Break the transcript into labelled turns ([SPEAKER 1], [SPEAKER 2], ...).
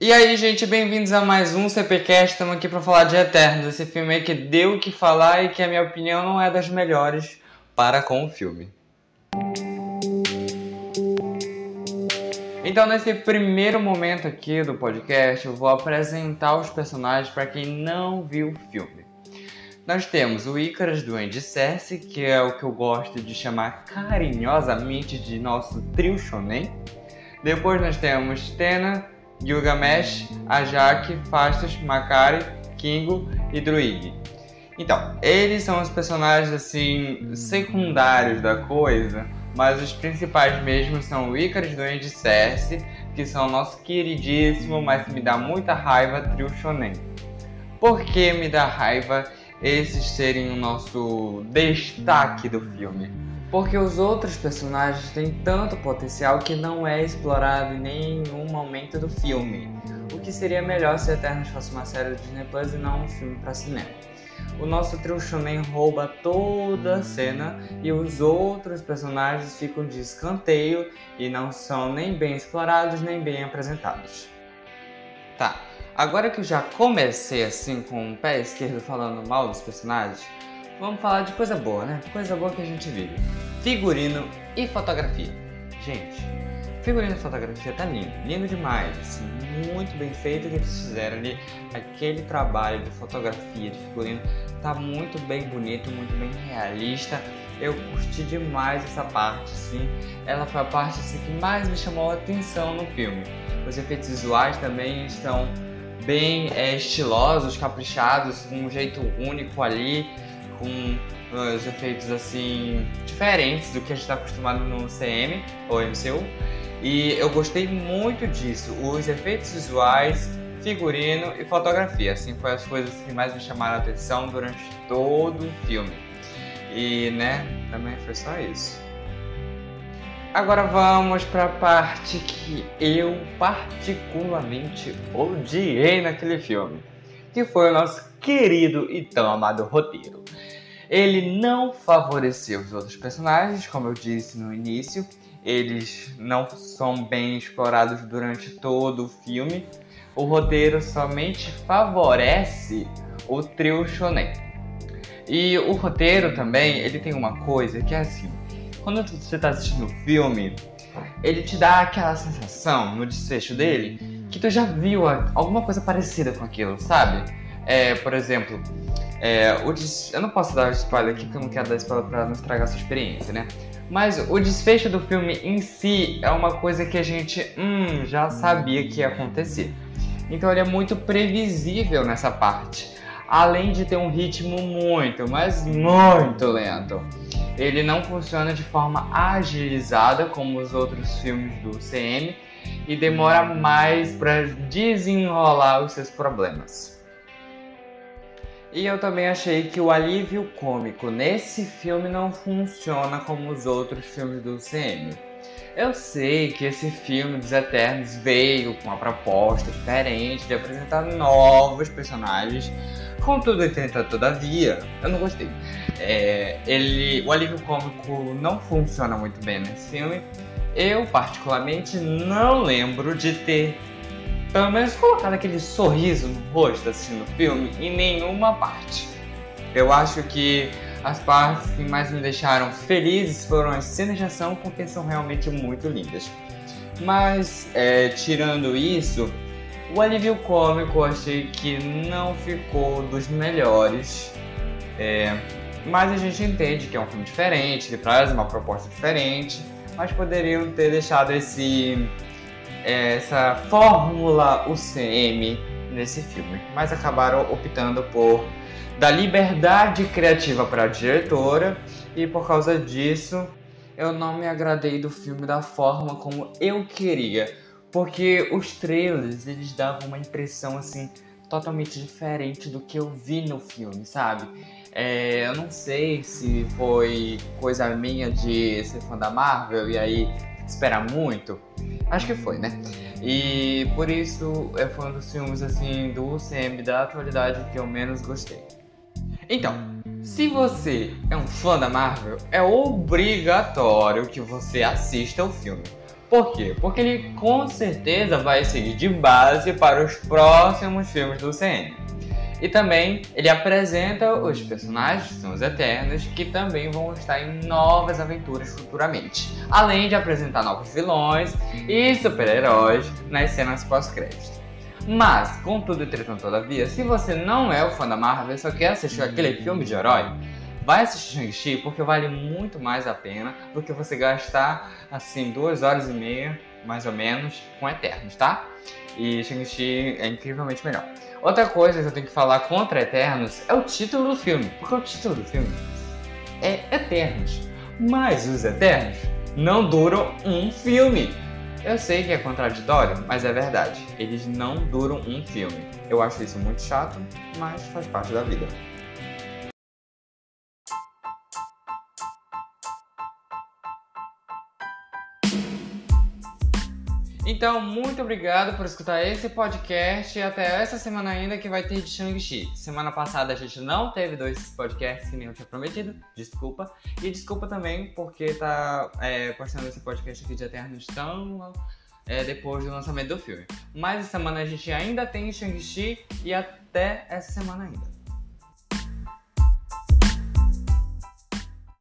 [SPEAKER 1] E aí, gente, bem-vindos a mais um CPcast. Estamos aqui para falar de Eternos, esse filme aí que deu o que falar e que, a minha opinião, não é das melhores para com o filme. Então, nesse primeiro momento aqui do podcast, eu vou apresentar os personagens para quem não viu o filme. Nós temos o Icaras do Andy que é o que eu gosto de chamar carinhosamente de nosso trio shonen. Depois nós temos Tena, Gilgamesh, Ajak, Fastos, Makari, Kingo e Druig. Então, eles são os personagens assim secundários da coisa, mas os principais mesmo são o Icarus do Andy Cersei, que são o nosso queridíssimo, mas me dá muita raiva trio shonen. Por que me dá raiva esses serem o nosso destaque do filme? Porque os outros personagens têm tanto potencial que não é explorado em nenhum momento do filme. O que seria melhor se Eternos fosse uma série do Disney Plus e não um filme para cinema. O nosso trio shonen rouba toda a cena e os outros personagens ficam de escanteio e não são nem bem explorados nem bem apresentados. Tá, agora que eu já comecei assim com o pé esquerdo falando mal dos personagens, vamos falar de coisa boa, né? Coisa boa que a gente vive. Figurino e fotografia. Gente, figurino e fotografia tá lindo, lindo demais, assim, muito bem feito que eles fizeram ali. Aquele trabalho de fotografia, de figurino, tá muito bem bonito, muito bem realista. Eu curti demais essa parte, sim. Ela foi a parte assim, que mais me chamou a atenção no filme. Os efeitos visuais também estão bem é, estilosos, caprichados, com um jeito único ali com os efeitos assim diferentes do que a gente está acostumado no CM ou MCU. E eu gostei muito disso, os efeitos visuais, figurino e fotografia. Assim, foi as coisas que mais me chamaram a atenção durante todo o filme. E, né, também foi só isso. Agora vamos para a parte que eu particularmente odiei naquele filme, que foi o nosso querido e tão amado roteiro. Ele não favoreceu os outros personagens, como eu disse no início, eles não são bem explorados durante todo o filme. O roteiro somente favorece o trio shonen. E o roteiro também, ele tem uma coisa que é assim, quando você está assistindo o filme, ele te dá aquela sensação no desfecho dele que tu já viu alguma coisa parecida com aquilo, sabe? É, por exemplo, é, des... eu não posso dar spoiler aqui porque eu não quero dar spoiler pra não estragar a sua experiência, né? Mas o desfecho do filme em si é uma coisa que a gente hum, já sabia que ia acontecer. Então ele é muito previsível nessa parte. Além de ter um ritmo muito, mas muito lento. Ele não funciona de forma agilizada como os outros filmes do CM e demora mais para desenrolar os seus problemas. E eu também achei que o alívio cômico nesse filme não funciona como os outros filmes do CM. Eu sei que esse filme dos Eternos veio com uma proposta diferente de apresentar novos personagens, contudo, entretanto, todavia, eu não gostei. É, ele, o alívio cômico não funciona muito bem nesse filme. Eu, particularmente, não lembro de ter pelo menos colocar aquele sorriso no rosto assim no filme em nenhuma parte. Eu acho que as partes que mais me deixaram felizes foram as cenas de ação porque são realmente muito lindas. Mas é, tirando isso, o alívio cômico eu achei que não ficou dos melhores. É, mas a gente entende que é um filme diferente, que traz uma proposta diferente, mas poderiam ter deixado esse essa fórmula UCM nesse filme, mas acabaram optando por dar liberdade criativa para a diretora. E por causa disso eu não me agradei do filme da forma como eu queria, porque os trailers eles davam uma impressão assim totalmente diferente do que eu vi no filme, sabe? É, eu não sei se foi coisa minha de ser fã da Marvel e aí esperar muito? Acho que foi, né? E por isso é foi um dos filmes assim do UCM da atualidade que eu menos gostei. Então, se você é um fã da Marvel, é obrigatório que você assista o filme. Por quê? Porque ele com certeza vai seguir de base para os próximos filmes do CN. E também ele apresenta os personagens, que são os Eternos, que também vão estar em novas aventuras futuramente. Além de apresentar novos vilões e super-heróis nas cenas pós-crédito. Mas, contudo, entretanto, todavia, se você não é o fã da Marvel e só quer assistir aquele filme de herói, vai assistir Shang-Chi porque vale muito mais a pena do que você gastar, assim, duas horas e meia, mais ou menos, com Eternos, tá? E Shang-Chi é incrivelmente melhor. Outra coisa que eu tenho que falar contra Eternos é o título do filme, porque o título do filme é Eternos. Mas os Eternos não duram um filme. Eu sei que é contraditório, mas é verdade. Eles não duram um filme. Eu acho isso muito chato, mas faz parte da vida. Então, muito obrigado por escutar esse podcast e até essa semana ainda que vai ter de Shang-Chi. Semana passada a gente não teve dois podcasts que nem eu tinha prometido, desculpa. E desculpa também porque tá é, postando esse podcast aqui de Eternos tão é, depois do lançamento do filme. Mas essa semana a gente ainda tem Shang-Chi e até essa semana ainda.